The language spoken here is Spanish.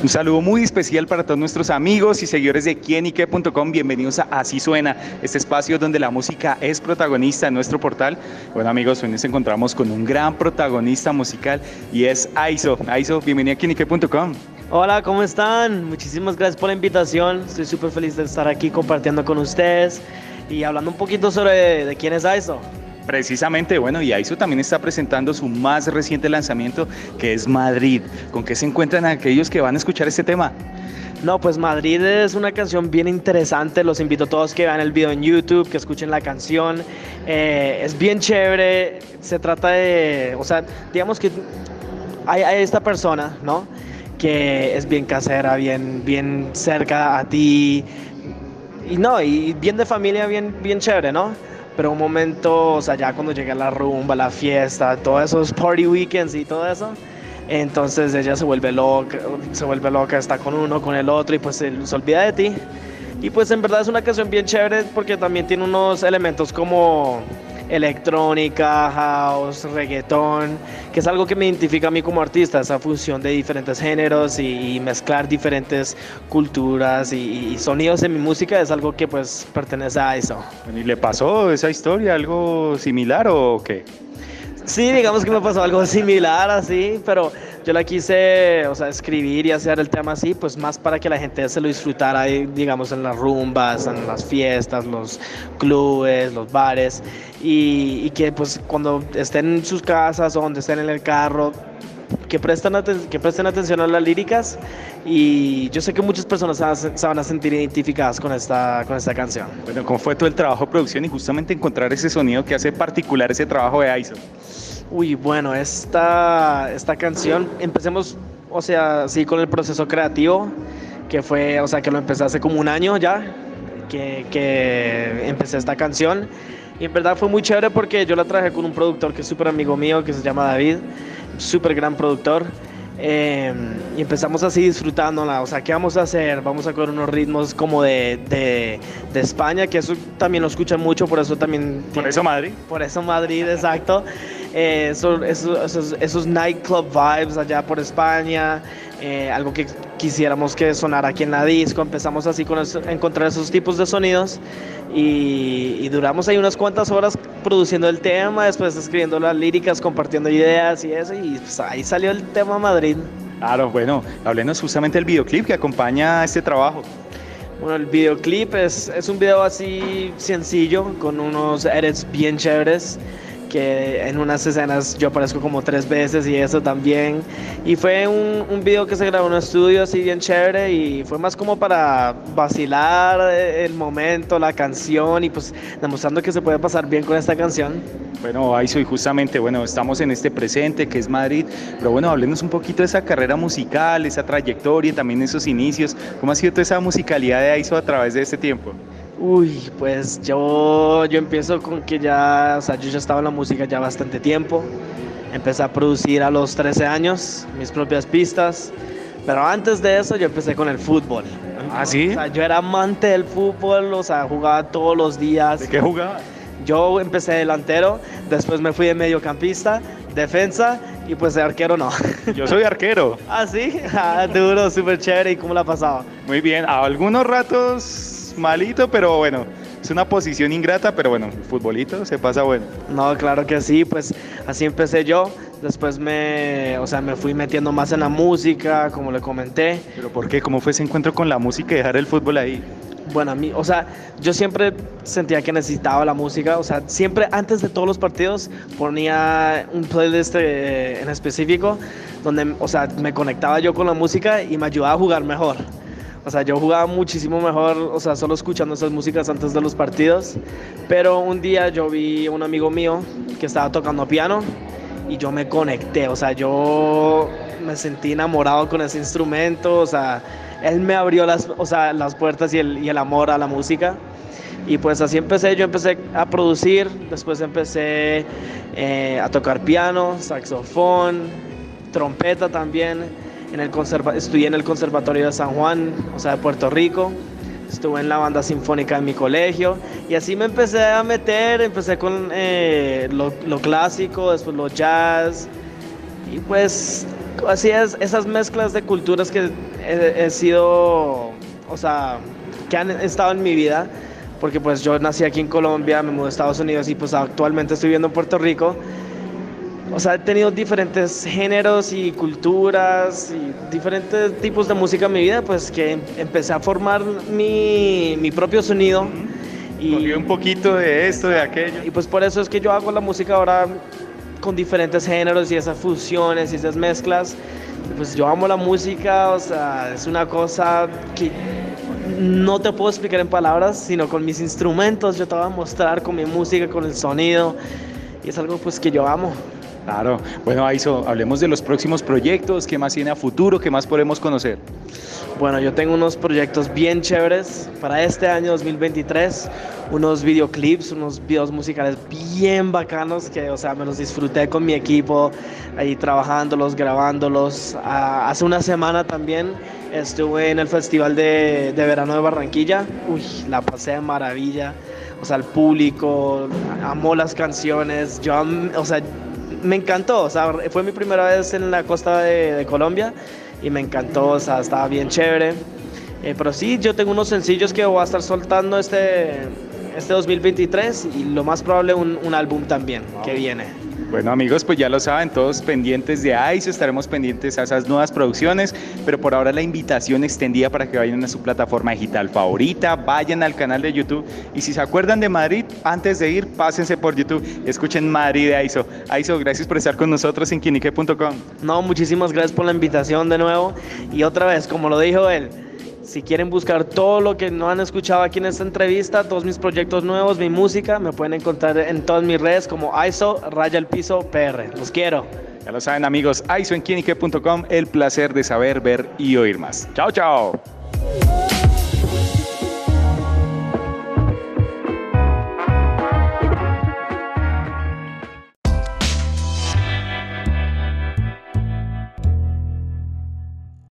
Un saludo muy especial para todos nuestros amigos y seguidores de quienique.com. Bienvenidos a Así Suena, este espacio donde la música es protagonista en nuestro portal. Bueno amigos, hoy nos encontramos con un gran protagonista musical y es Aiso. Aiso, bienvenido a quienique.com. Hola, ¿cómo están? Muchísimas gracias por la invitación. Estoy súper feliz de estar aquí compartiendo con ustedes y hablando un poquito sobre de quién es Aiso. Precisamente, bueno, y Aiso también está presentando su más reciente lanzamiento, que es Madrid. ¿Con qué se encuentran aquellos que van a escuchar este tema? No, pues Madrid es una canción bien interesante. Los invito a todos que vean el video en YouTube, que escuchen la canción. Eh, es bien chévere. Se trata de, o sea, digamos que hay, hay, esta persona, ¿no? Que es bien casera, bien, bien cerca a ti. Y no, y bien de familia, bien, bien chévere, ¿no? Pero un momento, o sea, ya cuando llega la rumba, la fiesta, todos esos party weekends y todo eso, entonces ella se vuelve loca, se vuelve loca, está con uno, con el otro y pues se, se olvida de ti. Y pues en verdad es una canción bien chévere porque también tiene unos elementos como electrónica, house, reggaetón, que es algo que me identifica a mí como artista, esa fusión de diferentes géneros y, y mezclar diferentes culturas y, y, sonidos en mi música es algo que pues pertenece a eso. ¿Y le pasó esa historia algo similar o qué? Sí, digamos que me pasó algo similar así, pero yo la quise, o sea, escribir y hacer el tema así, pues más para que la gente se lo disfrutara, digamos, en las rumbas, en las fiestas, los clubes, los bares, y, y que pues cuando estén en sus casas o donde estén en el carro, que presten, que presten atención a las líricas y yo sé que muchas personas se van a sentir identificadas con esta, con esta canción. Bueno, ¿cómo fue todo el trabajo de producción y justamente encontrar ese sonido que hace particular ese trabajo de Aiso? Uy, bueno, esta, esta canción, empecemos, o sea, sí, con el proceso creativo, que fue, o sea, que lo empecé hace como un año ya, que, que empecé esta canción. Y en verdad fue muy chévere porque yo la traje con un productor que es súper amigo mío, que se llama David, súper gran productor. Eh, y empezamos así disfrutándola, o sea, ¿qué vamos a hacer? Vamos a coger unos ritmos como de, de, de España, que eso también lo escuchan mucho, por eso también... Por eso Madrid. Por eso Madrid, exacto. Eh, eso, esos, esos, esos, nightclub vibes allá por España, eh, algo que quisiéramos que sonara aquí en la disco. Empezamos así con eso, encontrar esos tipos de sonidos y, y, duramos ahí unas cuantas horas produciendo el tema, después escribiendo las líricas, compartiendo ideas y eso, y pues ahí salió el tema Madrid. Claro, bueno, háblenos justamente del videoclip que acompaña este trabajo. Bueno, el videoclip es, es un video así sencillo, con unos edits bien chéveres que en unas escenas yo aparezco como tres veces y eso también. Y fue un, un, video que se grabó en un estudio así bien chévere y fue más como para vacilar el momento, la canción y pues demostrando que se puede pasar bien con esta canción. Bueno, ahí soy justamente, bueno, estamos en este presente que es Madrid, pero bueno, hablemos un poquito de esa carrera musical, esa trayectoria, también esos inicios. ¿Cómo ha sido toda esa musicalidad de Aiso a través de este tiempo? Uy, pues yo, yo empiezo con que ya, o sea, yo ya estaba en la música ya bastante tiempo. Empecé a producir a los 13 años mis propias pistas, pero antes de eso yo empecé con el fútbol. ¿Ah, sí? O sea, yo era amante del fútbol, o sea, jugaba todos los días. ¿De qué jugaba? Yo empecé delantero, después me fui de mediocampista, defensa y pues de arquero no. Yo soy arquero. ah, sí, ah, duro, súper chévere. ¿Y cómo la pasaba? Muy bien, a algunos ratos malito, pero bueno, es una posición ingrata, pero bueno, el futbolito se pasa bueno. No, claro que sí, pues así empecé yo. Después me, o sea, me fui metiendo más en la música, como le comenté. ¿Pero por qué? ¿Cómo fue ese encuentro con la música y dejar el fútbol ahí? Bueno, a mí, o sea, yo siempre sentía que necesitaba la música, o sea, siempre antes de todos los partidos ponía un playlist eh, en específico donde, o sea, me conectaba yo con la música y me ayudaba a jugar mejor. O sea, yo jugaba muchísimo mejor, o sea, solo escuchando esas músicas antes de los partidos. Pero un día yo vi a un amigo mío que estaba tocando piano y yo me conecté, o sea, yo me sentí enamorado con ese instrumento, o sea, él me abrió las, o sea, las puertas y el, y el amor a la música. Y pues así empecé, yo empecé a producir, después empecé eh, a tocar piano, saxofón, trompeta también, en el conserva estudié en el Conservatorio de San Juan, o sea, de Puerto Rico. Estuve en la banda sinfónica en mi colegio. Y así me empecé a meter, empecé con eh, lo, lo, clásico, después lo jazz. Y pues así es, esas mezclas de culturas que he, he sido, o sea, que han estado en mi vida, porque pues yo nací aquí en Colombia, me mudé a Estados Unidos y pues actualmente estoy viviendo en Puerto Rico o sea, he tenido diferentes géneros y culturas y diferentes tipos de música en mi vida, pues que empecé a formar mi, mi propio sonido. Y un poquito de esto, de aquello. Y pues por eso es que yo hago la música ahora con diferentes géneros y esas fusiones y esas mezclas. Pues yo amo la música, o sea, es una cosa que no te puedo explicar en palabras, sino con mis instrumentos. Yo te voy a mostrar con mi música, con el sonido. Y es algo pues que yo amo. Claro. Bueno, Aiso, hablemos de los próximos proyectos, qué más tiene a futuro, qué más podemos conocer. Bueno, yo tengo unos proyectos bien chéveres para este año 2023, unos videoclips, unos videos musicales bien bacanos que, o sea, me los disfruté con mi equipo, ahí trabajándolos, grabándolos. Ah, hace una semana también estuve en el Festival de, de Verano de Barranquilla, uy, la pasé de maravilla. O sea, el público amó las canciones, yo, o sea, me encantó, o sea, fue mi primera vez en la costa de, Colombia y me encantó, o sea, estaba bien chévere. Eh, pero sí, yo tengo unos sencillos que voy a estar soltando este, este 2023 y lo más probable un, un álbum también que viene. Bueno amigos, pues ya lo saben, todos pendientes de ICE, estaremos pendientes a esas nuevas producciones, pero por ahora la invitación extendida para que vayan a su plataforma digital favorita, vayan al canal de YouTube y si se acuerdan de Madrid, antes de ir, pásense por YouTube y escuchen Madrid de AISO. AISO, gracias por estar con nosotros en quinique.com. No, muchísimas gracias por la invitación de nuevo y otra vez, como lo dijo él, si quieren buscar todo lo que no han escuchado aquí en esta entrevista, todos mis proyectos nuevos, mi música, me pueden encontrar en todas mis redes como ISO Raya el Piso PR. Los quiero. Ya lo saben amigos, ISO en el placer de saber, ver y oír más. Chao, chao.